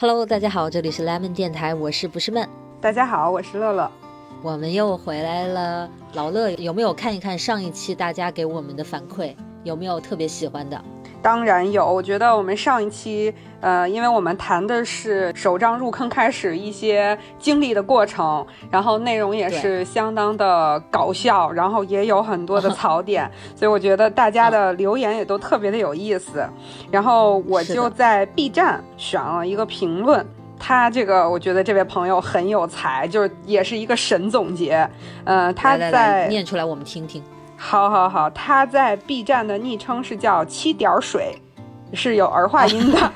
Hello，大家好，这里是 Lemon 电台，我是不是闷？大家好，我是乐乐。我们又回来了。老乐有没有看一看上一期大家给我们的反馈？有没有特别喜欢的？当然有。我觉得我们上一期，呃，因为我们谈的是手账入坑开始一些经历的过程，然后内容也是相当的搞笑，然后也有很多的 槽点，所以我觉得大家的留言也都特别的有意思。然后我就在 B 站选了一个评论。他这个，我觉得这位朋友很有才，就是也是一个神总结。呃，他在念出来我们听听。好，好，好，他在 B 站的昵称是叫七点水，是有儿化音的。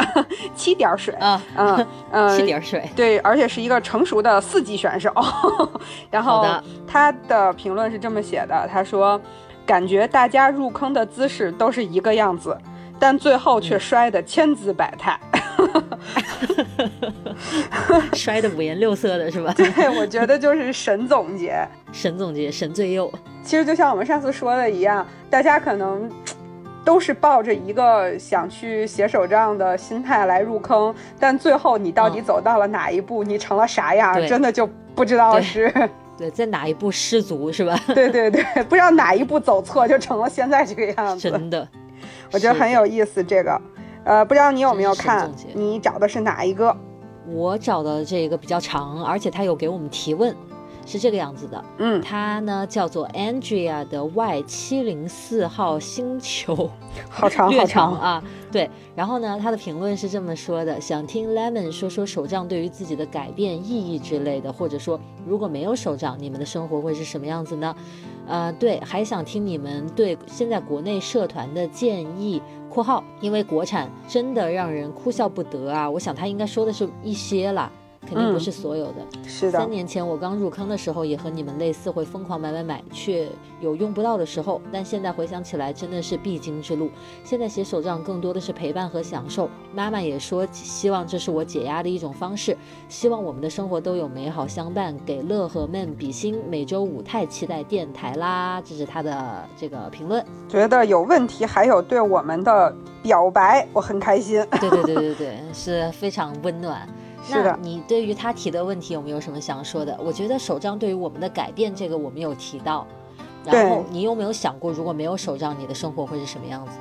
七点水，嗯嗯嗯，七点水，对，而且是一个成熟的四级选手。然后他的评论是这么写的，他说：“感觉大家入坑的姿势都是一个样子，但最后却摔得千姿百态。” 摔得五颜六色的是吧？对，我觉得就是神总结，神总结，神最右。其实就像我们上次说的一样，大家可能都是抱着一个想去写手账的心态来入坑，但最后你到底走到了哪一步，你成了啥样，真的就不知道是。对，在哪一步失足是吧？对对对，不知道哪一步走错，就成了现在这个样子。真的，我觉得很有意思这个。呃，不知道你有没有看？你找的是哪一个？我找的这个比较长，而且他有给我们提问，是这个样子的。嗯，他呢叫做 Andrea 的 Y 七零四号星球，好长好长啊。对，然后呢，他的评论是这么说的：想听 Lemon 说说手账对于自己的改变意义之类的，或者说如果没有手账，你们的生活会是什么样子呢？呃，对，还想听你们对现在国内社团的建议。括号，因为国产真的让人哭笑不得啊！我想他应该说的是一些了。肯定不是所有的。是的。三年前我刚入坑的时候，也和你们类似，会疯狂买买买，却有用不到的时候。但现在回想起来，真的是必经之路。现在写手账更多的是陪伴和享受。妈妈也说，希望这是我解压的一种方式。希望我们的生活都有美好相伴。给乐和们比心，每周五太期待电台啦！这是他的这个评论。觉得有问题，还有对我们的表白，我很开心。对对对对对，是非常温暖。那你对于他提的问题有没有什么想说的？我觉得手账对于我们的改变，这个我们有提到。然后你有没有想过，如果没有手账，你的生活会是什么样子？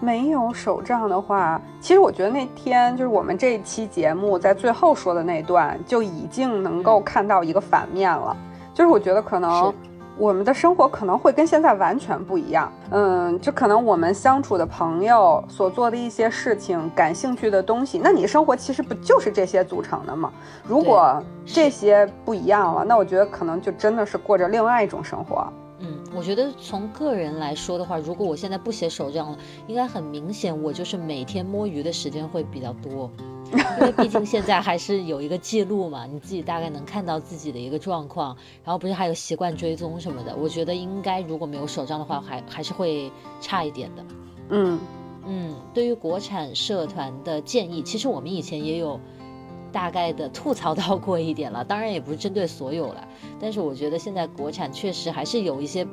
没有手账的话，其实我觉得那天就是我们这一期节目在最后说的那段，就已经能够看到一个反面了。就是我觉得可能。我们的生活可能会跟现在完全不一样，嗯，就可能我们相处的朋友所做的一些事情、感兴趣的东西，那你生活其实不就是这些组成的吗？如果这些不一样了，那我觉得可能就真的是过着另外一种生活。嗯，我觉得从个人来说的话，如果我现在不写手账了，应该很明显，我就是每天摸鱼的时间会比较多。因为毕竟现在还是有一个记录嘛，你自己大概能看到自己的一个状况，然后不是还有习惯追踪什么的。我觉得应该如果没有手账的话，还还是会差一点的。嗯嗯，对于国产社团的建议，其实我们以前也有大概的吐槽到过一点了，当然也不是针对所有了。但是我觉得现在国产确实还是有一些，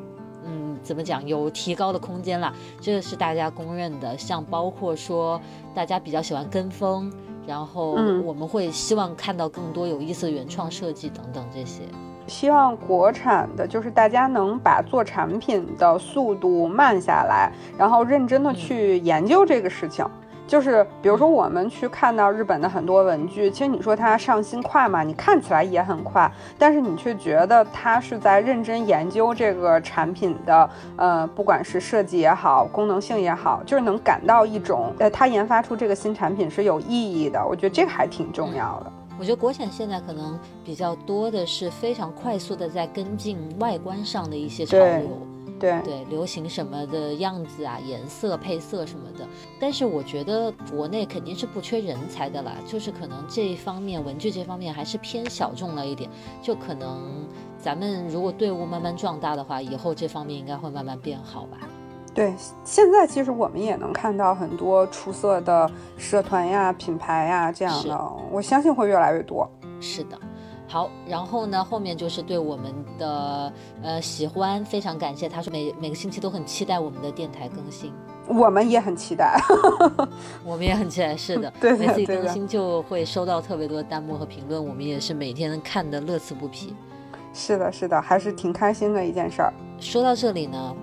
嗯，怎么讲，有提高的空间啦，这个是大家公认的。像包括说大家比较喜欢跟风。然后我们会希望看到更多有意思的原创设计等等这些，希望国产的就是大家能把做产品的速度慢下来，然后认真的去研究这个事情。就是比如说，我们去看到日本的很多文具，其实你说它上新快嘛？你看起来也很快，但是你却觉得它是在认真研究这个产品的，呃，不管是设计也好，功能性也好，就是能感到一种，呃，它研发出这个新产品是有意义的。我觉得这个还挺重要的。我觉得国产现在可能比较多的是非常快速的在跟进外观上的一些潮流。对对，流行什么的样子啊，颜色配色什么的。但是我觉得国内肯定是不缺人才的啦，就是可能这一方面文具这方面还是偏小众了一点。就可能咱们如果队伍慢慢壮大的话，以后这方面应该会慢慢变好吧。对，现在其实我们也能看到很多出色的社团呀、品牌呀这样的，我相信会越来越多。是的。好，然后呢，后面就是对我们的呃喜欢，非常感谢。他说每每个星期都很期待我们的电台更新，我们也很期待，我们也很期待。是的，对每次一更新就会收到特别多的弹幕和评论，我们也是每天看的乐此不疲。是的，是的，还是挺开心的一件事儿。说到这里呢，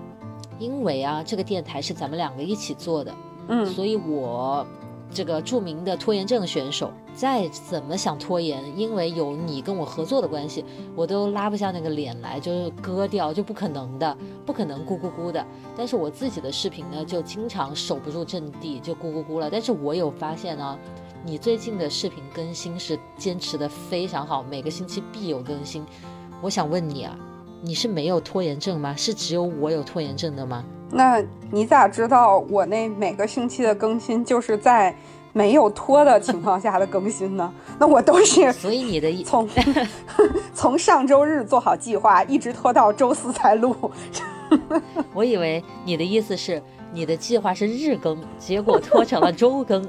因为啊，这个电台是咱们两个一起做的，嗯，所以我。这个著名的拖延症选手，再怎么想拖延，因为有你跟我合作的关系，我都拉不下那个脸来，就是割掉，就不可能的，不可能咕咕咕的。但是我自己的视频呢，就经常守不住阵地，就咕咕咕了。但是我有发现呢，你最近的视频更新是坚持的非常好，每个星期必有更新。我想问你啊，你是没有拖延症吗？是只有我有拖延症的吗？那你咋知道我那每个星期的更新就是在没有拖的情况下的更新呢？那我都是，所以你的从 从上周日做好计划，一直拖到周四才录。我以为你的意思是你的计划是日更，结果拖成了周更。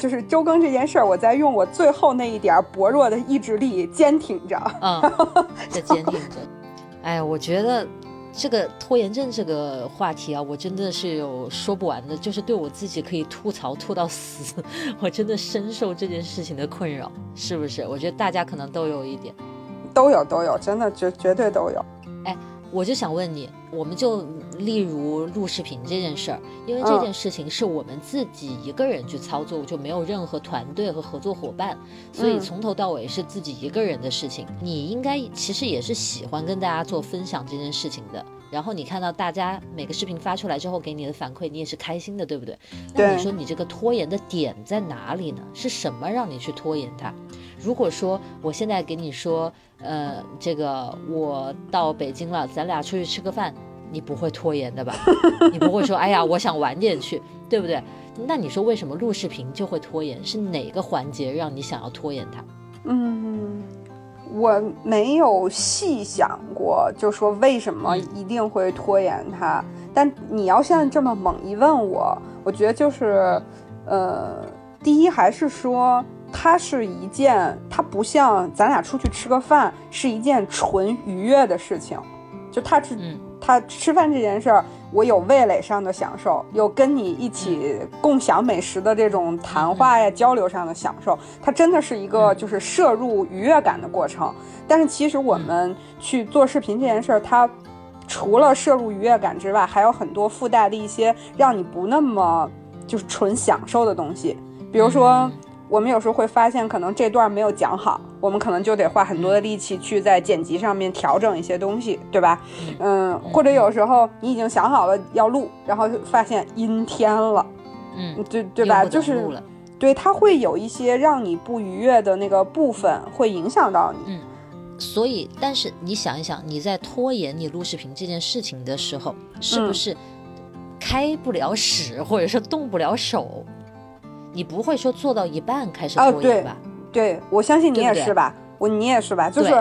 就是周更这件事儿，我在用我最后那一点薄弱的意志力坚挺着。嗯，在坚挺着。哎，我觉得。这个拖延症这个话题啊，我真的是有说不完的，就是对我自己可以吐槽吐到死，我真的深受这件事情的困扰，是不是？我觉得大家可能都有一点，都有都有，真的绝绝对都有。哎，我就想问你，我们就例如录视频这件事儿，因为这件事情是我们自己一个人去操作，就没有任何团队和合作伙伴，所以从头到尾是自己一个人的事情。你应该其实也是喜欢跟大家做分享这件事情的。然后你看到大家每个视频发出来之后给你的反馈，你也是开心的，对不对？那你说你这个拖延的点在哪里呢？是什么让你去拖延它？如果说我现在给你说，呃，这个我到北京了，咱俩出去吃个饭，你不会拖延的吧？你不会说，哎呀，我想晚点去，对不对？那你说为什么录视频就会拖延？是哪个环节让你想要拖延它？嗯。我没有细想过，就说为什么一定会拖延它。但你要现在这么猛一问我，我觉得就是，呃，第一还是说它是一件，它不像咱俩出去吃个饭是一件纯愉悦的事情，就它是。它吃饭这件事儿，我有味蕾上的享受，有跟你一起共享美食的这种谈话呀、交流上的享受。它真的是一个就是摄入愉悦感的过程。但是其实我们去做视频这件事儿，它除了摄入愉悦感之外，还有很多附带的一些让你不那么就是纯享受的东西，比如说。我们有时候会发现，可能这段没有讲好，我们可能就得花很多的力气去在剪辑上面调整一些东西，对吧？嗯，或者有时候你已经想好了要录，然后发现阴天了，嗯，对对吧？就是，对，它会有一些让你不愉悦的那个部分，会影响到你。嗯，所以，但是你想一想，你在拖延你录视频这件事情的时候，是不是开不了始，或者是动不了手？你不会说做到一半开始拖延吧？对，我相信你也是吧？我你也是吧？就是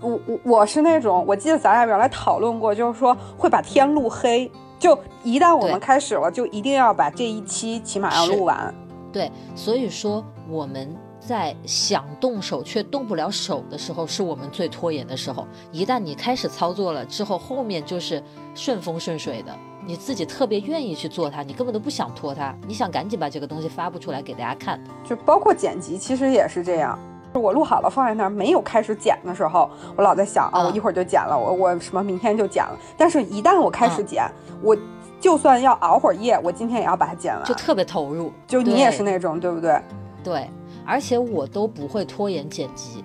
我我我是那种，我记得咱俩原来讨论过，就是说会把天录黑，就一旦我们开始了，就一定要把这一期起码要录完。对，所以说我们在想动手却动不了手的时候，是我们最拖延的时候。一旦你开始操作了之后，后面就是顺风顺水的。你自己特别愿意去做它，你根本都不想拖它，你想赶紧把这个东西发布出来给大家看。就包括剪辑，其实也是这样。我录好了放在那儿，没有开始剪的时候，我老在想啊，我一会儿就剪了，我我什么明天就剪了。但是，一旦我开始剪，我就算要熬会儿夜，我今天也要把它剪完，就特别投入。就你也是那种，对不对？对，而且我都不会拖延剪辑。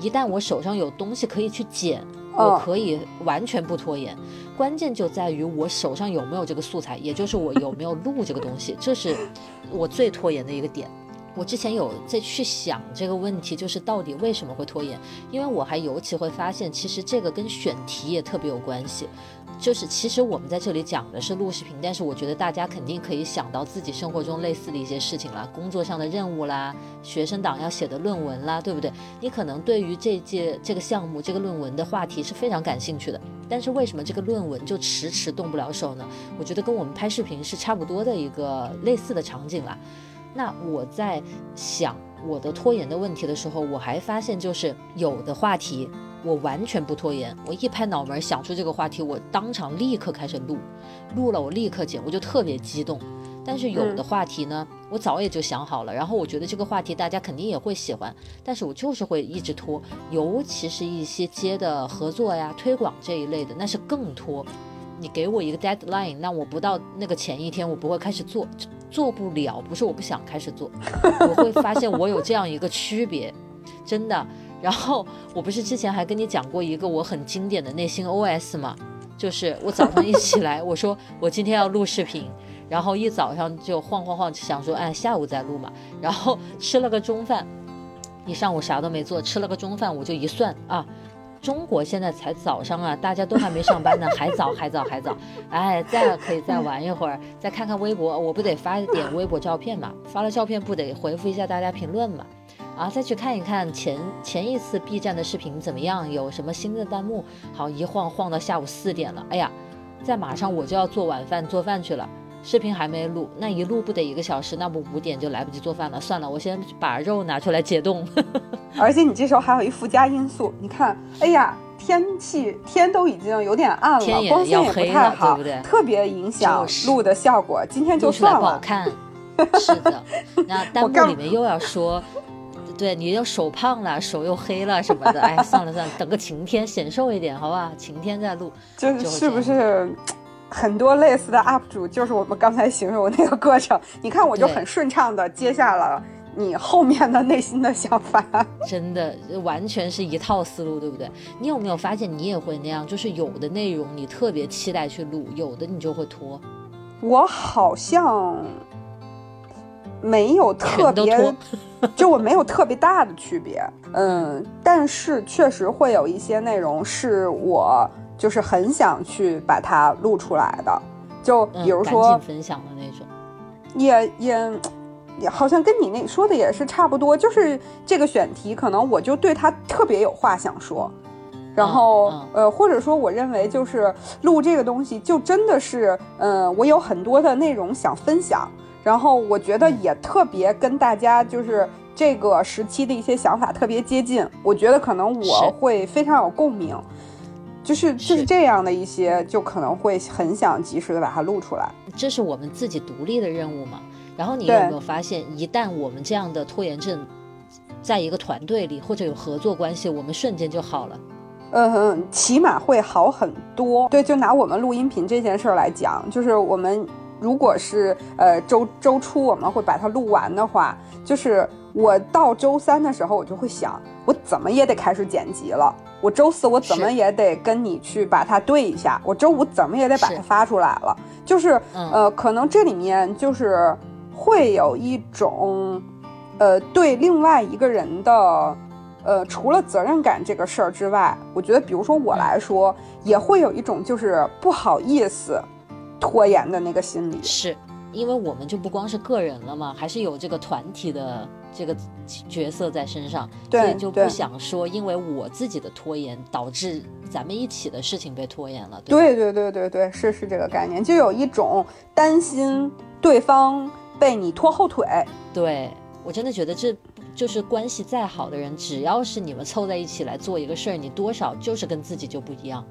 一旦我手上有东西可以去剪。我可以完全不拖延，关键就在于我手上有没有这个素材，也就是我有没有录这个东西，这是我最拖延的一个点。我之前有在去想这个问题，就是到底为什么会拖延？因为我还尤其会发现，其实这个跟选题也特别有关系。就是其实我们在这里讲的是录视频，但是我觉得大家肯定可以想到自己生活中类似的一些事情啦，工作上的任务啦，学生党要写的论文啦，对不对？你可能对于这届这个项目这个论文的话题是非常感兴趣的，但是为什么这个论文就迟迟动不了手呢？我觉得跟我们拍视频是差不多的一个类似的场景啦。那我在想，我的拖延的问题的时候，我还发现就是有的话题我完全不拖延，我一拍脑门想出这个话题，我当场立刻开始录，录了我立刻剪，我就特别激动。但是有的话题呢，我早也就想好了，然后我觉得这个话题大家肯定也会喜欢，但是我就是会一直拖，尤其是一些接的合作呀、推广这一类的，那是更拖。你给我一个 deadline，那我不到那个前一天，我不会开始做，做不了。不是我不想开始做，我会发现我有这样一个区别，真的。然后我不是之前还跟你讲过一个我很经典的内心 OS 吗？就是我早上一起来，我说我今天要录视频。然后一早上就晃晃晃，想说，哎，下午再录嘛。然后吃了个中饭，一上午啥都没做，吃了个中饭，我就一算啊，中国现在才早上啊，大家都还没上班呢，还早，还早，还早。哎，再可以再玩一会儿，再看看微博，我不得发点微博照片嘛？发了照片不得回复一下大家评论嘛？啊，再去看一看前前一次 B 站的视频怎么样，有什么新的弹幕？好，一晃晃到下午四点了，哎呀，再马上我就要做晚饭做饭去了。视频还没录，那一录不得一个小时，那不五点就来不及做饭了。算了，我先把肉拿出来解冻。而且你这时候还有一附加因素，你看，哎呀，天气天都已经有点暗了，光线也不太好，对不对？特别影响录的效果。今天就算了。不好看。是的，那弹幕里面又要说，对你又手胖了，手又黑了什么的。哎，算了算了，等个晴天显瘦一点，好不好？晴天再录。就是是不是？很多类似的 UP 主就是我们刚才形容那个过程，你看我就很顺畅的接下了你后面的内心的想法，真的完全是一套思路，对不对？你有没有发现你也会那样？就是有的内容你特别期待去录，有的你就会拖。我好像没有特别，就我没有特别大的区别，嗯，但是确实会有一些内容是我。就是很想去把它录出来的，就比如说分享的那种，也也也好像跟你那说的也是差不多，就是这个选题可能我就对他特别有话想说，然后呃或者说我认为就是录这个东西就真的是嗯我有很多的内容想分享，然后我觉得也特别跟大家就是这个时期的一些想法特别接近，我觉得可能我会非常有共鸣。就是就是这样的一些，就可能会很想及时的把它录出来。这是我们自己独立的任务嘛？然后你有没有发现，一旦我们这样的拖延症，在一个团队里或者有合作关系，我们瞬间就好了。嗯，起码会好很多。对，就拿我们录音频这件事儿来讲，就是我们如果是呃周周初我们会把它录完的话，就是我到周三的时候，我就会想，我怎么也得开始剪辑了。我周四我怎么也得跟你去把它对一下，我周五怎么也得把它发出来了。就是呃，可能这里面就是会有一种，呃，对另外一个人的，呃，除了责任感这个事儿之外，我觉得，比如说我来说，也会有一种就是不好意思拖延的那个心理。是因为我们就不光是个人了嘛，还是有这个团体的。这个角色在身上，所以就不想说，因为我自己的拖延导致咱们一起的事情被拖延了。对对对对对，是是这个概念，就有一种担心对方被你拖后腿。对我真的觉得，这就是关系再好的人，只要是你们凑在一起来做一个事儿，你多少就是跟自己就不一样。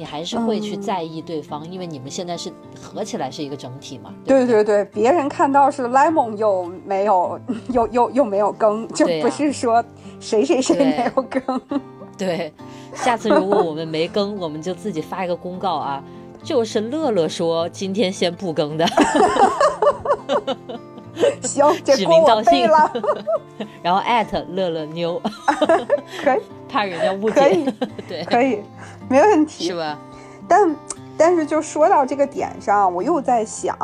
你还是会去在意对方，因为你们现在是合起来是一个整体嘛。对对对，别人看到是 lemon 又没有，又又又没有更，就不是说谁谁谁没有更。对，下次如果我们没更，我们就自己发一个公告啊，就是乐乐说今天先不更的。行，指名道姓了。然后艾特乐乐妞，可以，怕人家误解。对，可以。没问题，是吧？但但是就说到这个点上，我又在想，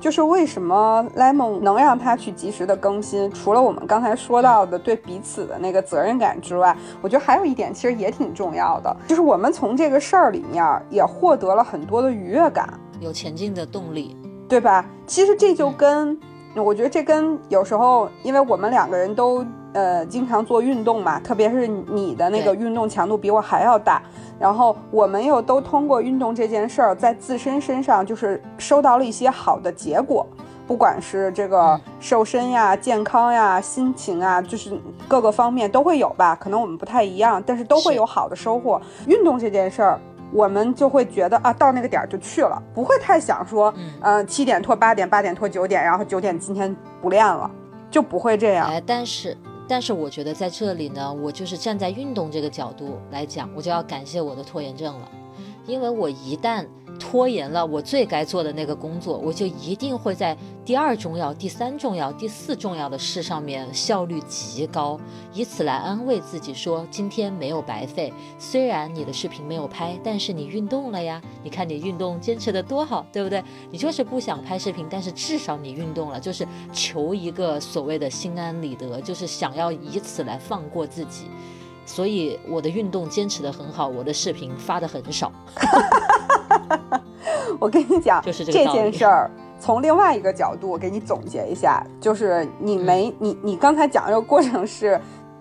就是为什么 Lemon 能让他去及时的更新？除了我们刚才说到的对彼此的那个责任感之外，我觉得还有一点其实也挺重要的，就是我们从这个事儿里面也获得了很多的愉悦感，有前进的动力，对吧？其实这就跟我觉得这跟有时候，因为我们两个人都呃经常做运动嘛，特别是你的那个运动强度比我还要大。然后我们又都通过运动这件事儿，在自身身上就是收到了一些好的结果，不管是这个瘦身呀、健康呀、心情啊，就是各个方面都会有吧。可能我们不太一样，但是都会有好的收获。运动这件事儿，我们就会觉得啊，到那个点儿就去了，不会太想说，嗯，七点拖八点，八点拖九点，然后九点今天不练了，就不会这样。哎，但是。但是我觉得在这里呢，我就是站在运动这个角度来讲，我就要感谢我的拖延症了，因为我一旦。拖延了我最该做的那个工作，我就一定会在第二重要、第三重要、第四重要的事上面效率极高，以此来安慰自己说今天没有白费。虽然你的视频没有拍，但是你运动了呀。你看你运动坚持的多好，对不对？你就是不想拍视频，但是至少你运动了，就是求一个所谓的心安理得，就是想要以此来放过自己。所以我的运动坚持的很好，我的视频发的很少。我跟你讲，就是这件事儿，从另外一个角度，我给你总结一下，就是你没你你刚才讲这个过程是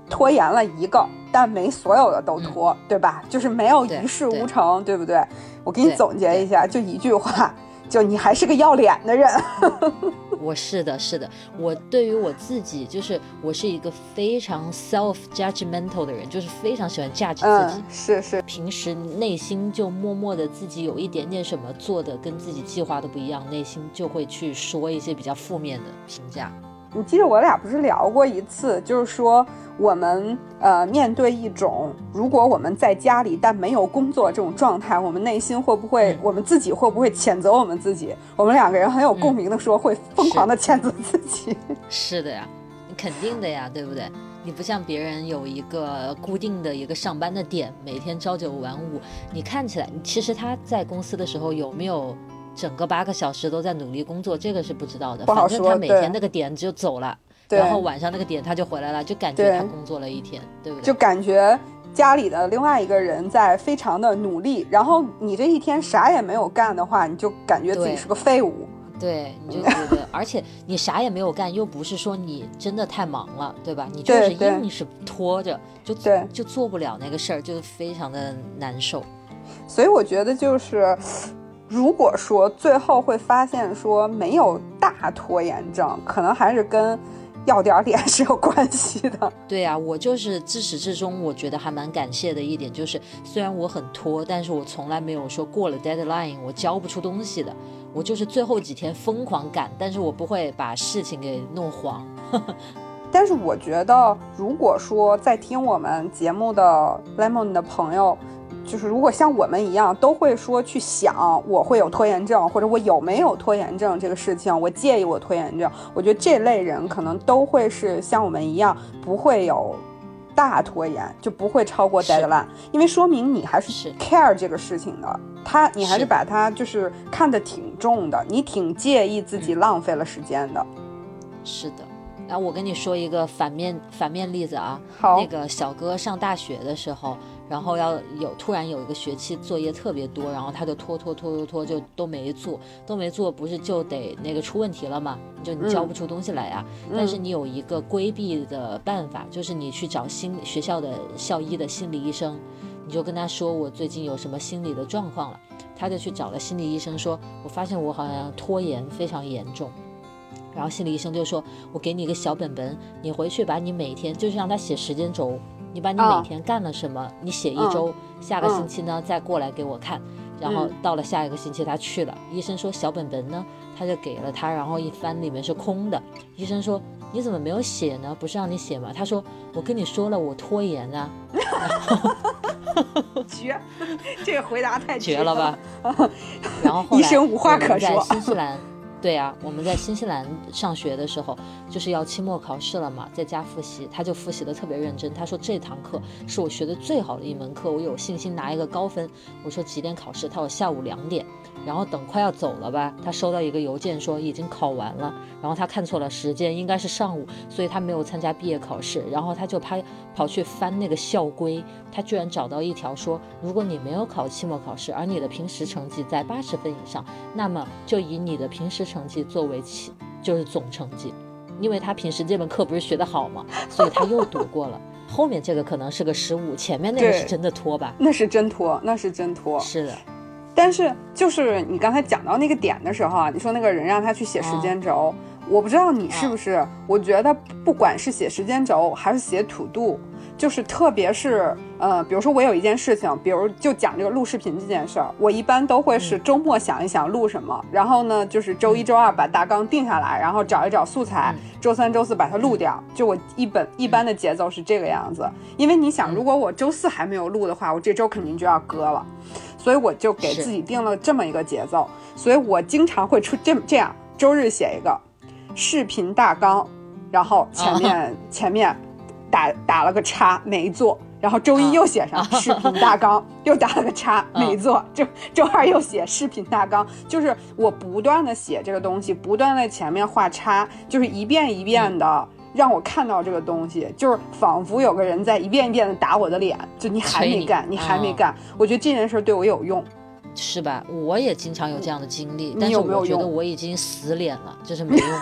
拖延了一个，但没所有的都拖，对吧？就是没有一事无成，对不对？我给你总结一下，就一句话。就你还是个要脸的人，我是的，是的，我对于我自己，就是我是一个非常 self judgmental 的人，就是非常喜欢 judge 自己，是是，平时内心就默默的自己有一点点什么做的跟自己计划的不一样，内心就会去说一些比较负面的评价。你记得我俩不是聊过一次，就是说。我们呃面对一种，如果我们在家里但没有工作这种状态，我们内心会不会，我们自己会不会谴责我们自己？我们两个人很有共鸣的说，会疯狂的谴责自己。是的呀，你肯定的呀，对不对？你不像别人有一个固定的一个上班的点，每天朝九晚五。你看起来，其实他在公司的时候有没有整个八个小时都在努力工作，这个是不知道的。反正他每天那个点就走了。然后晚上那个点他就回来了，就感觉他工作了一天，对不对？就感觉家里的另外一个人在非常的努力，然后你这一天啥也没有干的话，你就感觉自己是个废物。对，你就觉得，而且你啥也没有干，又不是说你真的太忙了，对吧？你就是硬是拖着，就对，就做不了那个事儿，就非常的难受。所以我觉得就是，如果说最后会发现说没有大拖延症，可能还是跟。要点脸是有关系的，对呀，我就是自始至终，我觉得还蛮感谢的一点就是，虽然我很拖，但是我从来没有说过了 deadline 我交不出东西的，我就是最后几天疯狂赶，但是我不会把事情给弄黄。但是我觉得，如果说在听我们节目的 lemon 的朋友。就是如果像我们一样都会说去想我会有拖延症，或者我有没有拖延症这个事情，我介意我拖延症，我觉得这类人可能都会是像我们一样不会有大拖延，就不会超过 deadline，因为说明你还是 care 这个事情的，他你还是把它就是看得挺重的，你挺介意自己浪费了时间的。是的，然后我跟你说一个反面反面例子啊，好，那个小哥上大学的时候。然后要有突然有一个学期作业特别多，然后他就拖拖拖拖拖，就都没做，都没做，不是就得那个出问题了吗？就你交不出东西来呀。但是你有一个规避的办法，就是你去找心学校的校医的心理医生，你就跟他说我最近有什么心理的状况了，他就去找了心理医生，说我发现我好像拖延非常严重，然后心理医生就说我给你一个小本本，你回去把你每天就是让他写时间轴。你把你每天干了什么，你写一周，下个星期呢再过来给我看。然后到了下一个星期他去了，医生说小本本呢，他就给了他，然后一翻里面是空的。医生说你怎么没有写呢？不是让你写吗？他说我跟你说了，我拖延啊。绝，这个回答太绝了吧？然后后来医生无话可说。新西兰。对呀，我们在新西兰上学的时候，就是要期末考试了嘛，在家复习，他就复习的特别认真。他说这堂课是我学的最好的一门课，我有信心拿一个高分。我说几点考试？他说下午两点。然后等快要走了吧，他收到一个邮件说已经考完了，然后他看错了时间，应该是上午，所以他没有参加毕业考试。然后他就拍跑去翻那个校规，他居然找到一条说，如果你没有考期末考试，而你的平时成绩在八十分以上，那么就以你的平时成绩作为期，就是总成绩。因为他平时这门课不是学得好吗？所以他又读过了。后面这个可能是个失误，前面那个是真的拖吧？那是真拖，那是真拖。是的。但是就是你刚才讲到那个点的时候啊，你说那个人让他去写时间轴，我不知道你是不是，我觉得不管是写时间轴还是写土度。就是特别是呃，比如说我有一件事情，比如就讲这个录视频这件事儿，我一般都会是周末想一想录什么，然后呢就是周一周二把大纲定下来，然后找一找素材，周三周四把它录掉。就我一本一般的节奏是这个样子，因为你想，如果我周四还没有录的话，我这周肯定就要割了，所以我就给自己定了这么一个节奏，所以我经常会出这这样，周日写一个视频大纲，然后前面 前面。打打了个叉没做，然后周一又写上视频大纲，又打了个叉没做，周周二又写视频大纲，就是我不断的写这个东西，不断在前面画叉，就是一遍一遍的让我看到这个东西，就是仿佛有个人在一遍一遍的打我的脸，就你还没干，你还没干，我觉得这件事对我有用，是吧？我也经常有这样的经历，但是我觉得我已经死脸了，就是没用了。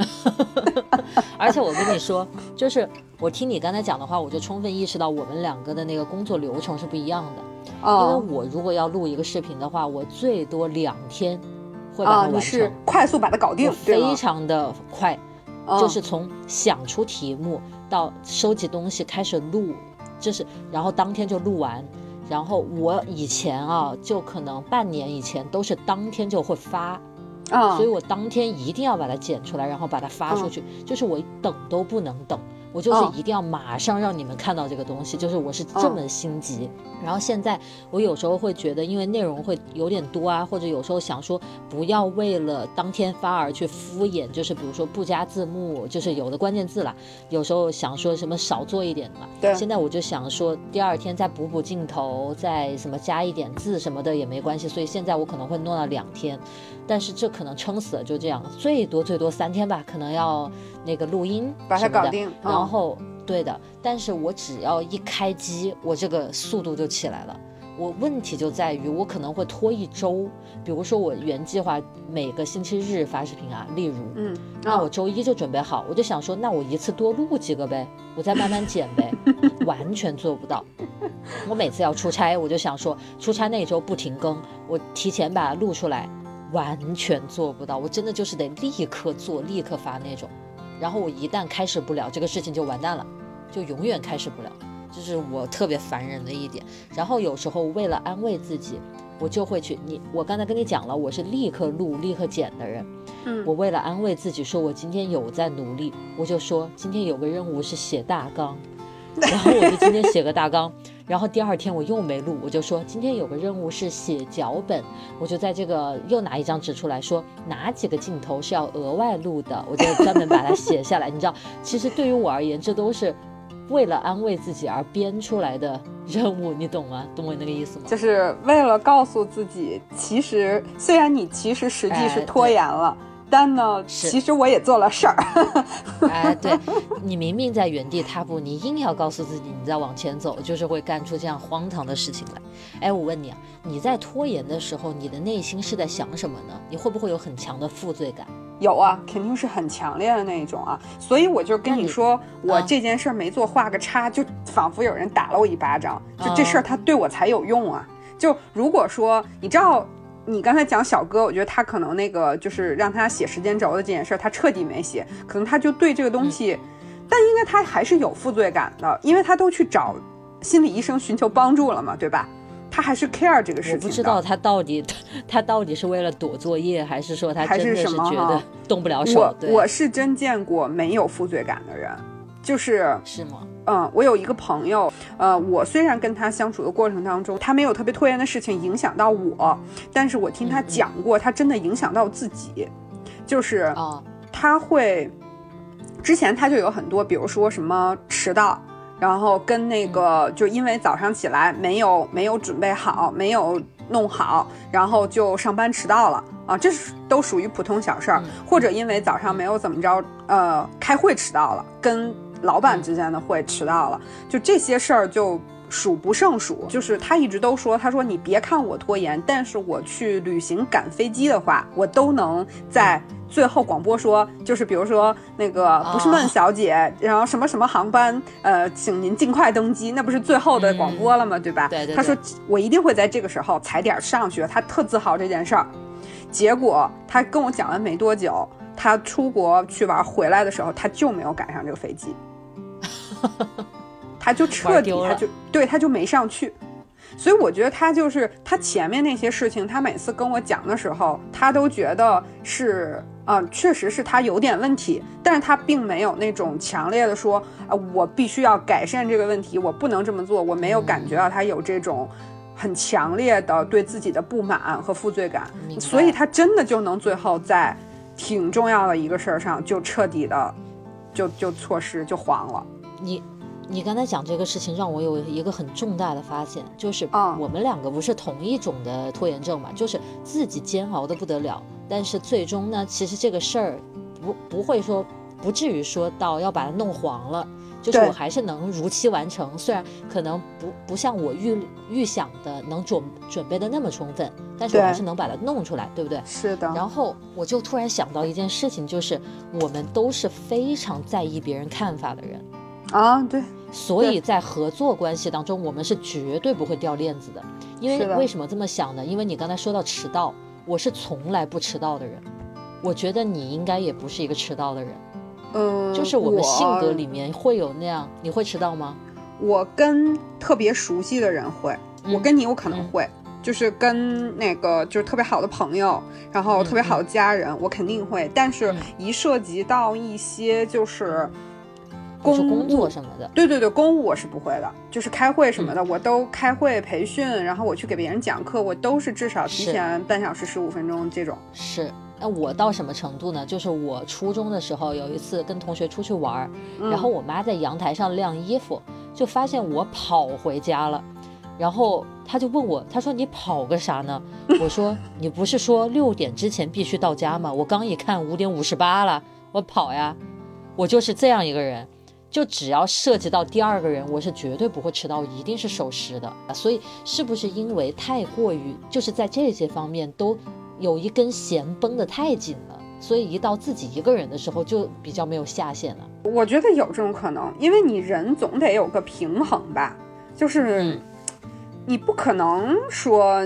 而且我跟你说，就是我听你刚才讲的话，我就充分意识到我们两个的那个工作流程是不一样的。因为我如果要录一个视频的话，我最多两天会把它完成，快速把它搞定，非常的快，就是从想出题目到收集东西开始录，就是然后当天就录完。然后我以前啊，就可能半年以前都是当天就会发。啊，所以我当天一定要把它剪出来，然后把它发出去，就是我等都不能等。我就是一定要马上让你们看到这个东西，就是我是这么心急。然后现在我有时候会觉得，因为内容会有点多啊，或者有时候想说不要为了当天发而去敷衍，就是比如说不加字幕，就是有的关键字啦，有时候想说什么少做一点嘛。对。现在我就想说，第二天再补补镜头，再什么加一点字什么的也没关系。所以现在我可能会弄到两天，但是这可能撑死了就这样，最多最多三天吧，可能要。那个录音把它搞定，然后对的，但是我只要一开机，我这个速度就起来了。我问题就在于我可能会拖一周，比如说我原计划每个星期日发视频啊，例如，嗯，那我周一就准备好，我就想说，那我一次多录几个呗，我再慢慢剪呗，完全做不到。我每次要出差，我就想说，出差那周不停更，我提前把它录出来，完全做不到。我真的就是得立刻做，立刻发那种。然后我一旦开始不了这个事情就完蛋了，就永远开始不了，这是我特别烦人的一点。然后有时候为了安慰自己，我就会去你，我刚才跟你讲了，我是立刻录、立刻剪的人。嗯，我为了安慰自己，说我今天有在努力，我就说今天有个任务是写大纲，然后我就今天写个大纲。然后第二天我又没录，我就说今天有个任务是写脚本，我就在这个又拿一张纸出来说哪几个镜头是要额外录的，我就专门把它写下来。你知道，其实对于我而言，这都是为了安慰自己而编出来的任务，你懂吗？懂我那个意思吗？就是为了告诉自己，其实虽然你其实实际是拖延了。但呢，其实我也做了事儿。哎，对你明明在原地踏步，你硬要告诉自己你在往前走，就是会干出这样荒唐的事情来。哎，我问你啊，你在拖延的时候，你的内心是在想什么呢？你会不会有很强的负罪感？有啊，肯定是很强烈的那一种啊。所以我就跟你说，我这件事儿没做，画个叉，就仿佛有人打了我一巴掌。就这事儿，它对我才有用啊。就如果说你知道。你刚才讲小哥，我觉得他可能那个就是让他写时间轴的这件事，他彻底没写，可能他就对这个东西，但应该他还是有负罪感的，因为他都去找心理医生寻求帮助了嘛，对吧？他还是 care 这个事情。我不知道他到底 他到底是为了躲作业，还是说他真的是觉得动不了手？我我是真见过没有负罪感的人，就是是吗？嗯，我有一个朋友，呃，我虽然跟他相处的过程当中，他没有特别拖延的事情影响到我，但是我听他讲过，他真的影响到自己，就是他会，之前他就有很多，比如说什么迟到，然后跟那个就因为早上起来没有没有准备好，没有弄好，然后就上班迟到了啊，这是都属于普通小事儿，或者因为早上没有怎么着，呃，开会迟到了，跟。老板之间的会迟到了，就这些事儿就数不胜数。就是他一直都说，他说你别看我拖延，但是我去旅行赶飞机的话，我都能在。最后广播说，就是比如说那个不是孟小姐，然后什么什么航班，呃，请您尽快登机，那不是最后的广播了吗？对吧？对对。他说我一定会在这个时候踩点上去，他特自豪这件事儿。结果他跟我讲完没多久，他出国去玩回来的时候，他就没有赶上这个飞机，他就彻底他就对他就没上去。所以我觉得他就是他前面那些事情，他每次跟我讲的时候，他都觉得是。啊，确实是他有点问题，但是他并没有那种强烈的说，啊，我必须要改善这个问题，我不能这么做。我没有感觉到他有这种很强烈的对自己的不满和负罪感，所以他真的就能最后在挺重要的一个事儿上就彻底的就就错失就黄了。你你刚才讲这个事情让我有一个很重大的发现，就是我们两个不是同一种的拖延症嘛，就是自己煎熬的不得了。但是最终呢，其实这个事儿不不会说不至于说到要把它弄黄了，就是我还是能如期完成。虽然可能不不像我预预想的能准准备的那么充分，但是我还是能把它弄出来，对不对？是的。然后我就突然想到一件事情，就是我们都是非常在意别人看法的人啊，对。所以在合作关系当中，我们是绝对不会掉链子的。因为为什么这么想呢？因为你刚才说到迟到。我是从来不迟到的人，我觉得你应该也不是一个迟到的人，嗯，就是我们性格里面会有那样，你会迟到吗？我跟特别熟悉的人会，我跟你我可能会，就是跟那个就是特别好的朋友，然后特别好的家人，我肯定会，但是一涉及到一些就是。工作什么的，对对对，公务我是不会的，就是开会什么的，我都开会培训，然后我去给别人讲课，我都是至少提前半小时、十五分钟这种。是，那我到什么程度呢？就是我初中的时候有一次跟同学出去玩，然后我妈在阳台上晾衣服，就发现我跑回家了，然后她就问我，她说你跑个啥呢？我说你不是说六点之前必须到家吗？我刚一看五点五十八了，我跑呀，我就是这样一个人。就只要涉及到第二个人，我是绝对不会迟到，一定是守时的。所以是不是因为太过于就是在这些方面都有一根弦绷得太紧了，所以一到自己一个人的时候就比较没有下限了？我觉得有这种可能，因为你人总得有个平衡吧，就是你不可能说，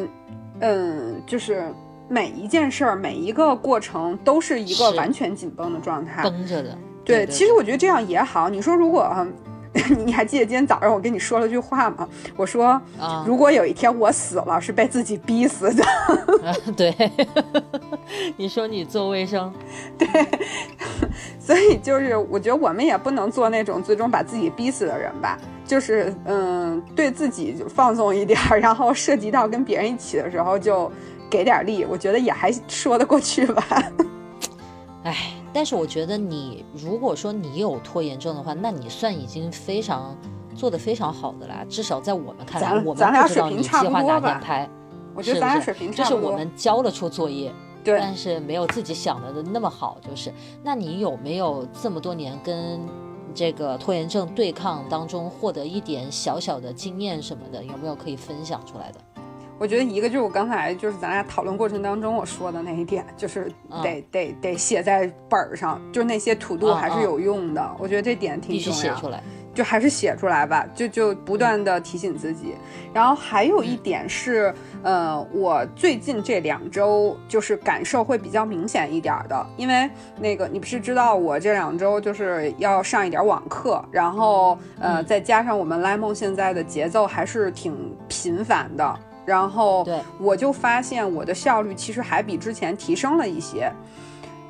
嗯，就是每一件事儿每一个过程都是一个完全紧绷的状态，绷着的。对，其实我觉得这样也好。你说，如果 你还记得今天早上我跟你说了句话吗？我说，如果有一天我死了，是被自己逼死的。对，你说你做卫生，对，所以就是我觉得我们也不能做那种最终把自己逼死的人吧。就是嗯，对自己就放纵一点，然后涉及到跟别人一起的时候就给点力，我觉得也还说得过去吧。哎。但是我觉得你如果说你有拖延症的话，那你算已经非常做的非常好的啦。至少在我们看来，我们不知道你计划哪天拍，我觉得咱俩水平差不多。就是我们交了出作业，对，但是没有自己想的那么好。就是，那你有没有这么多年跟这个拖延症对抗当中获得一点小小的经验什么的？有没有可以分享出来的？我觉得一个就是我刚才就是咱俩讨论过程当中我说的那一点，就是得得得写在本儿上，就是那些土度还是有用的。我觉得这点挺重要，写出来，就还是写出来吧，就就不断的提醒自己。然后还有一点是，呃，我最近这两周就是感受会比较明显一点的，因为那个你不是知道我这两周就是要上一点网课，然后呃再加上我们 Lemon 现在的节奏还是挺频繁的。然后我就发现我的效率其实还比之前提升了一些，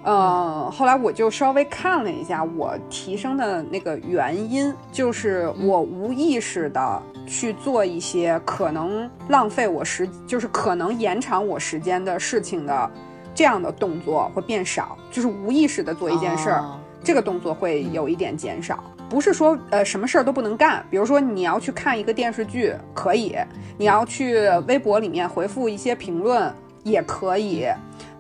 嗯，后来我就稍微看了一下我提升的那个原因，就是我无意识的去做一些可能浪费我时，就是可能延长我时间的事情的这样的动作会变少，就是无意识的做一件事儿，这个动作会有一点减少。不是说呃什么事儿都不能干，比如说你要去看一个电视剧可以，你要去微博里面回复一些评论也可以，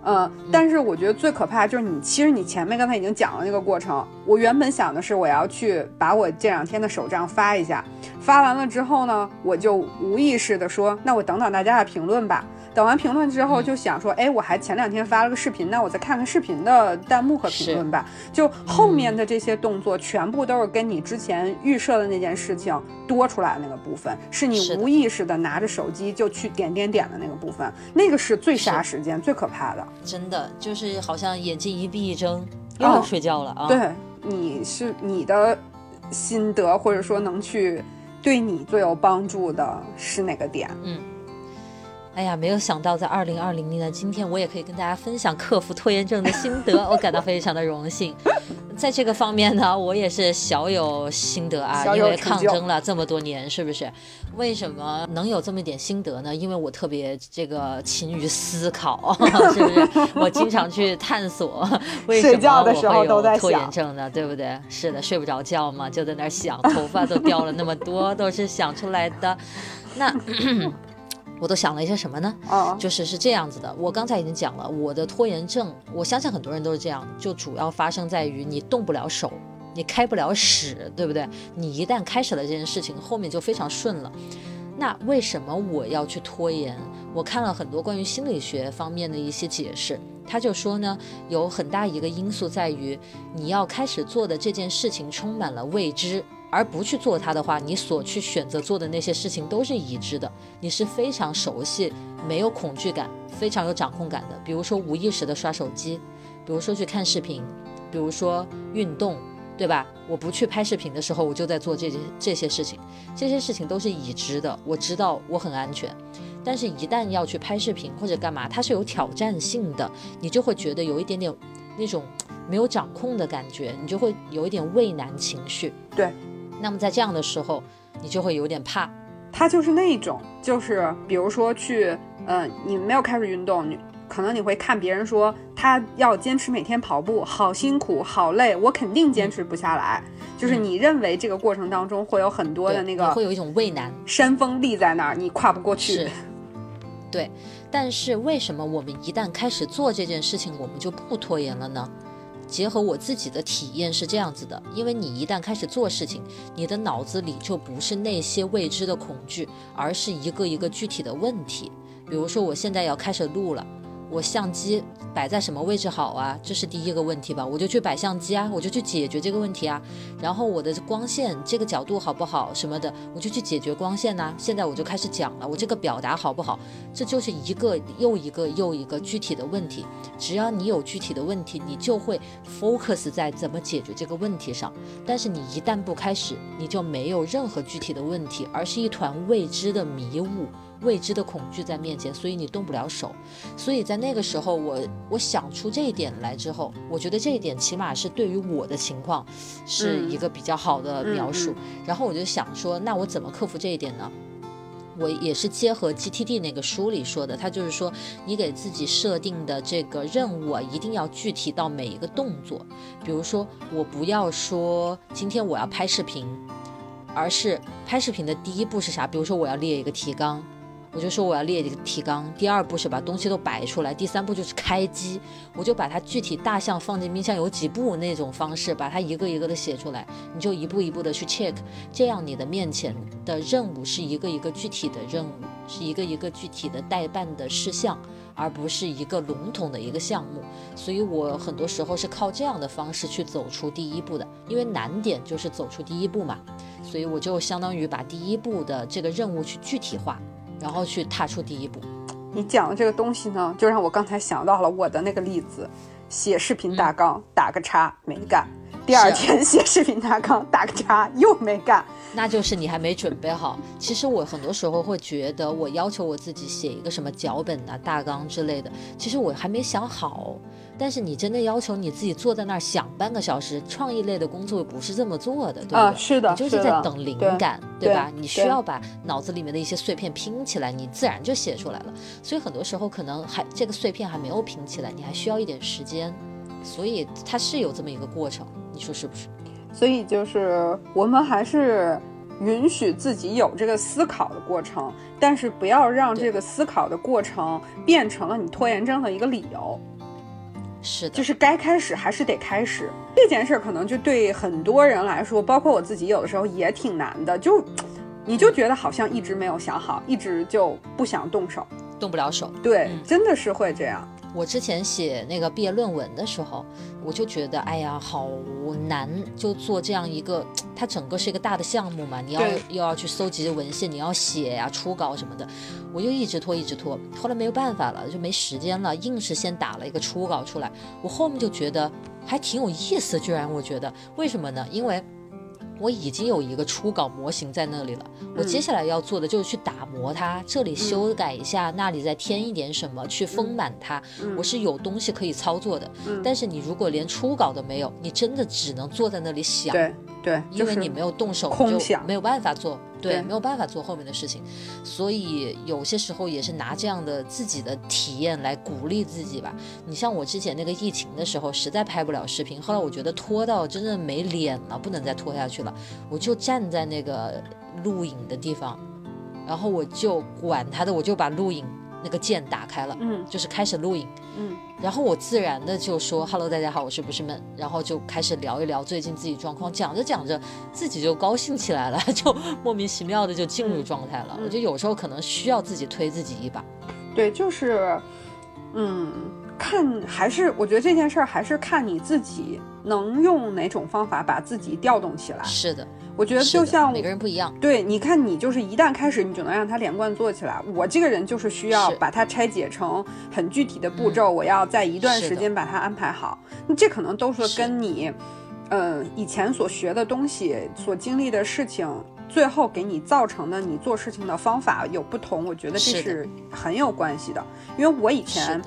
呃，但是我觉得最可怕就是你，其实你前面刚才已经讲了那个过程。我原本想的是我要去把我这两天的手账发一下，发完了之后呢，我就无意识的说，那我等等大家的评论吧。等完评论之后，就想说，哎，我还前两天发了个视频，那我再看看视频的弹幕和评论吧。就后面的这些动作，全部都是跟你之前预设的那件事情多出来的那个部分，是你无意识的拿着手机就去点点点的那个部分，那个是最杀时间、最可怕的。真的，就是好像眼睛一闭一睁，又要睡觉了啊。对，你是你的心得，或者说能去对你最有帮助的是哪个点？嗯。哎呀，没有想到在二零二零年的今天，我也可以跟大家分享克服拖延症的心得，我感到非常的荣幸。在这个方面呢，我也是小有心得啊，因为抗争了这么多年，是不是？为什么能有这么一点心得呢？因为我特别这个勤于思考，是不是？我经常去探索为什么我会有拖延症呢？对不对？是的，睡不着觉嘛，就在那儿想，头发都掉了那么多，都是想出来的。那。我都想了一些什么呢？哦，就是是这样子的。我刚才已经讲了，我的拖延症，我相信很多人都是这样，就主要发生在于你动不了手，你开不了始，对不对？你一旦开始了这件事情，后面就非常顺了。那为什么我要去拖延？我看了很多关于心理学方面的一些解释，他就说呢，有很大一个因素在于你要开始做的这件事情充满了未知。而不去做它的话，你所去选择做的那些事情都是已知的，你是非常熟悉，没有恐惧感，非常有掌控感的。比如说无意识的刷手机，比如说去看视频，比如说运动，对吧？我不去拍视频的时候，我就在做这些这些事情，这些事情都是已知的，我知道我很安全。但是，一旦要去拍视频或者干嘛，它是有挑战性的，你就会觉得有一点点那种没有掌控的感觉，你就会有一点畏难情绪。对。那么在这样的时候，你就会有点怕。他就是那种，就是比如说去，嗯，你没有开始运动，你可能你会看别人说他要坚持每天跑步，好辛苦，好累，我肯定坚持不下来。就是你认为这个过程当中会有很多的那个，会有一种畏难，山峰立在那儿，你跨不过去。是，对。但是为什么我们一旦开始做这件事情，我们就不拖延了呢？结合我自己的体验是这样子的，因为你一旦开始做事情，你的脑子里就不是那些未知的恐惧，而是一个一个具体的问题。比如说，我现在要开始录了。我相机摆在什么位置好啊？这是第一个问题吧，我就去摆相机啊，我就去解决这个问题啊。然后我的光线这个角度好不好什么的，我就去解决光线呐。现在我就开始讲了，我这个表达好不好？这就是一个又一个又一个具体的问题。只要你有具体的问题，你就会 focus 在怎么解决这个问题上。但是你一旦不开始，你就没有任何具体的问题，而是一团未知的迷雾。未知的恐惧在面前，所以你动不了手。所以在那个时候，我我想出这一点来之后，我觉得这一点起码是对于我的情况是一个比较好的描述。然后我就想说，那我怎么克服这一点呢？我也是结合 GTD 那个书里说的，他就是说，你给自己设定的这个任务啊，一定要具体到每一个动作。比如说，我不要说今天我要拍视频，而是拍视频的第一步是啥？比如说我要列一个提纲。我就说我要列一个提纲，第二步是把东西都摆出来，第三步就是开机。我就把它具体大项放进冰箱有几步那种方式，把它一个一个的写出来，你就一步一步的去 check，这样你的面前的任务是一个一个具体的任务，是一个一个具体的待办的事项，而不是一个笼统的一个项目。所以我很多时候是靠这样的方式去走出第一步的，因为难点就是走出第一步嘛。所以我就相当于把第一步的这个任务去具体化。然后去踏出第一步。你讲的这个东西呢，就让我刚才想到了我的那个例子：写视频大纲，打个叉，没干；第二天写视频大纲，打个叉，又没干。那就是你还没准备好。其实我很多时候会觉得，我要求我自己写一个什么脚本啊、大纲之类的，其实我还没想好。但是你真的要求你自己坐在那儿想半个小时，创意类的工作不是这么做的，对不对？是的，你就是在等灵感，对吧？你需要把脑子里面的一些碎片拼起来，你自然就写出来了。所以很多时候可能还这个碎片还没有拼起来，你还需要一点时间。所以它是有这么一个过程，你说是不是？所以就是我们还是允许自己有这个思考的过程，但是不要让这个思考的过程变成了你拖延症的一个理由。是的，就是该开始还是得开始。这件事儿可能就对很多人来说，包括我自己，有的时候也挺难的。就你就觉得好像一直没有想好，一直就不想动手，动不了手。对，真的是会这样。我之前写那个毕业论文的时候，我就觉得，哎呀，好难，就做这样一个，它整个是一个大的项目嘛，你要又要去搜集文献，你要写呀、初稿什么的，我就一直拖，一直拖，后来没有办法了，就没时间了，硬是先打了一个初稿出来。我后面就觉得还挺有意思，居然我觉得，为什么呢？因为。我已经有一个初稿模型在那里了，我接下来要做的就是去打磨它，这里修改一下，那里再添一点什么，去丰满它。我是有东西可以操作的。但是你如果连初稿都没有，你真的只能坐在那里想。对对，因为你没有动手，空想，没有办法做。对，没有办法做后面的事情，所以有些时候也是拿这样的自己的体验来鼓励自己吧。你像我之前那个疫情的时候，实在拍不了视频，后来我觉得拖到真的没脸了，不能再拖下去了，我就站在那个录影的地方，然后我就管他的，我就把录影。那个键打开了，嗯，就是开始录影，嗯，然后我自然的就说 “hello，大家好，我是不是闷”，然后就开始聊一聊最近自己状况，讲着讲着自己就高兴起来了，就莫名其妙的就进入状态了。我觉得有时候可能需要自己推自己一把，对，就是，嗯，看还是我觉得这件事儿还是看你自己能用哪种方法把自己调动起来。是的。我觉得就像每个人不一样，对，你看你就是一旦开始，你就能让它连贯做起来。我这个人就是需要把它拆解成很具体的步骤，我要在一段时间把它安排好。那这可能都是跟你，呃，以前所学的东西、所经历的事情，最后给你造成的你做事情的方法有不同。我觉得这是很有关系的，因为我以前。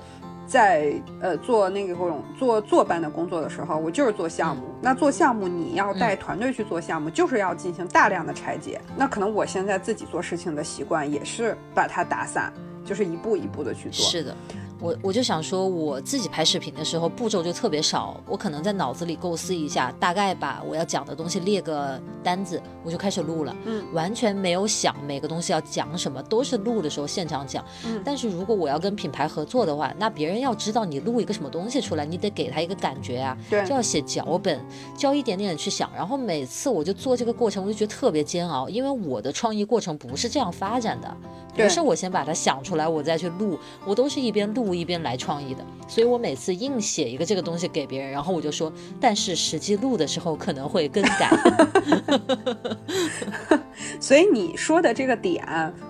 在呃做那个各种做坐班的工作的时候，我就是做项目。那做项目，你要带团队去做项目，就是要进行大量的拆解。那可能我现在自己做事情的习惯也是把它打散，就是一步一步的去做。是的。我我就想说，我自己拍视频的时候步骤就特别少，我可能在脑子里构思一下，大概把我要讲的东西列个单子，我就开始录了，嗯，完全没有想每个东西要讲什么，都是录的时候现场讲。嗯，但是如果我要跟品牌合作的话，那别人要知道你录一个什么东西出来，你得给他一个感觉啊，对，就要写脚本，就要一点点的去想。然后每次我就做这个过程，我就觉得特别煎熬，因为我的创意过程不是这样发展的，不是我先把它想出来，我再去录，我都是一边录。一边来创意的，所以我每次硬写一个这个东西给别人，然后我就说，但是实际录的时候可能会更改。所以你说的这个点，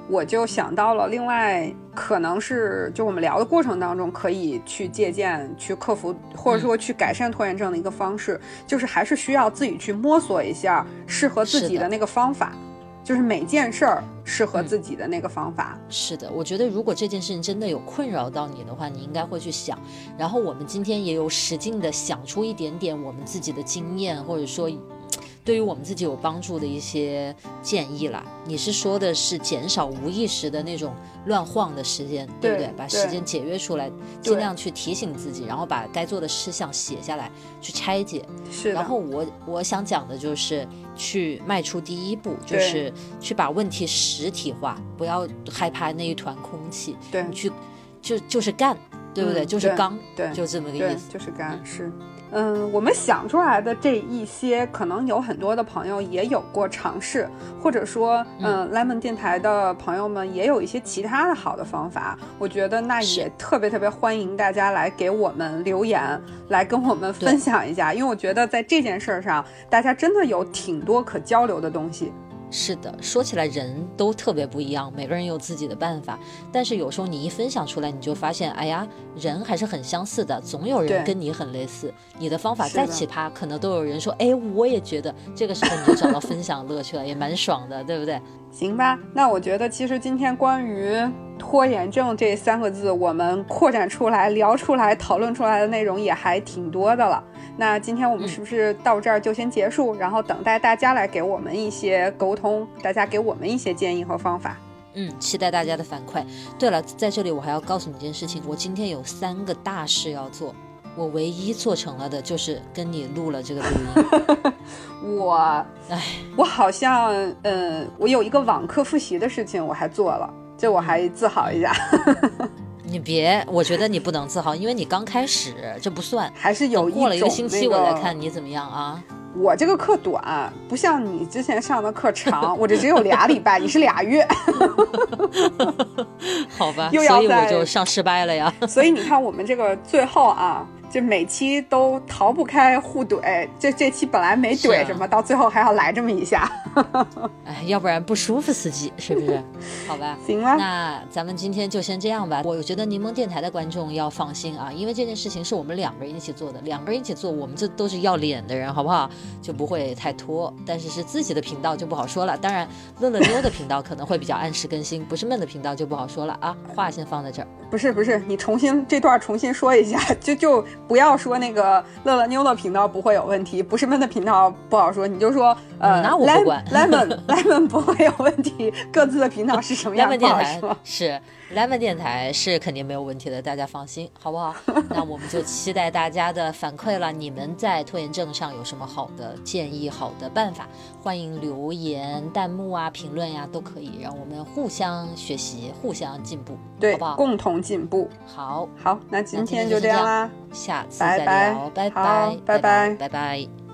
我就想到了另外可能是就我们聊的过程当中可以去借鉴、去克服，或者说去改善拖延症的一个方式，就是还是需要自己去摸索一下适合自己的那个方法。就是每件事儿适合自己的那个方法。是的，我觉得如果这件事情真的有困扰到你的话，你应该会去想。然后我们今天也有使劲的想出一点点我们自己的经验，或者说。对于我们自己有帮助的一些建议啦，你是说的是减少无意识的那种乱晃的时间，对不对？把时间节约出来，尽量去提醒自己，然后把该做的事项写下来，去拆解。是。然后我我想讲的就是去迈出第一步，就是去把问题实体化，不要害怕那一团空气。对。你去就就是干，对不对？就是刚，对，就这么个意思。就是干，是。嗯，我们想出来的这一些，可能有很多的朋友也有过尝试，或者说，嗯，lemon 电台的朋友们也有一些其他的好的方法。我觉得那也特别特别欢迎大家来给我们留言，来跟我们分享一下，因为我觉得在这件事上，大家真的有挺多可交流的东西。是的，说起来人都特别不一样，每个人有自己的办法。但是有时候你一分享出来，你就发现，哎呀，人还是很相似的，总有人跟你很类似。你的方法再奇葩，可能都有人说，哎，我也觉得。这个时候你就找到分享乐趣了，也蛮爽的，对不对？行吧，那我觉得其实今天关于拖延症这三个字，我们扩展出来聊出来、讨论出来的内容也还挺多的了。那今天我们是不是到这儿就先结束？然后等待大家来给我们一些沟通，大家给我们一些建议和方法。嗯，期待大家的反馈。对了，在这里我还要告诉你一件事情，我今天有三个大事要做，我唯一做成了的就是跟你录了这个录音。我，哎，我好像，嗯，我有一个网课复习的事情我还做了，这我还自豪一下。你别，我觉得你不能自豪，因为你刚开始，这不算。还是有过了一个星期，我再看你怎么样啊。我这个课短，不像你之前上的课长，我这只有俩礼拜，你是俩月，好吧，又要所以我在就上失败了呀。所以你看我们这个最后啊，就每期都逃不开互怼，这这期本来没怼什么，到最后还要来这么一下，哎，要不然不舒服司机是不是？好吧。行吗？那咱们今天就先这样吧。我觉得柠檬电台的观众要放心啊，因为这件事情是我们两个人一起做的，两个人一起做，我们这都是要脸的人，好不好？就不会太拖。但是是自己的频道就不好说了。当然，乐乐妞的频道可能会比较按时更新，不是闷的频道就不好说了啊。话先放在这儿。不是不是，你重新这段重新说一下，就就不要说那个乐乐妞的频道不会有问题，不是闷的频道不好说，你就说呃嗯那我不管 lemon lemon 不会有问题，各自的频道是什么样 Lemon 电台。是 Lemon 电台是肯定没有问题的，大家放心，好不好？那我们就期待大家的反馈了。你们在拖延症上有什么好的建议、好的办法？欢迎留言、弹幕啊、评论呀、都可以，让我们互相学习、互相进步，对好不，好？共同进步。好，好，那今天天就这样啦。下次再聊，拜拜好拜，拜拜拜拜拜。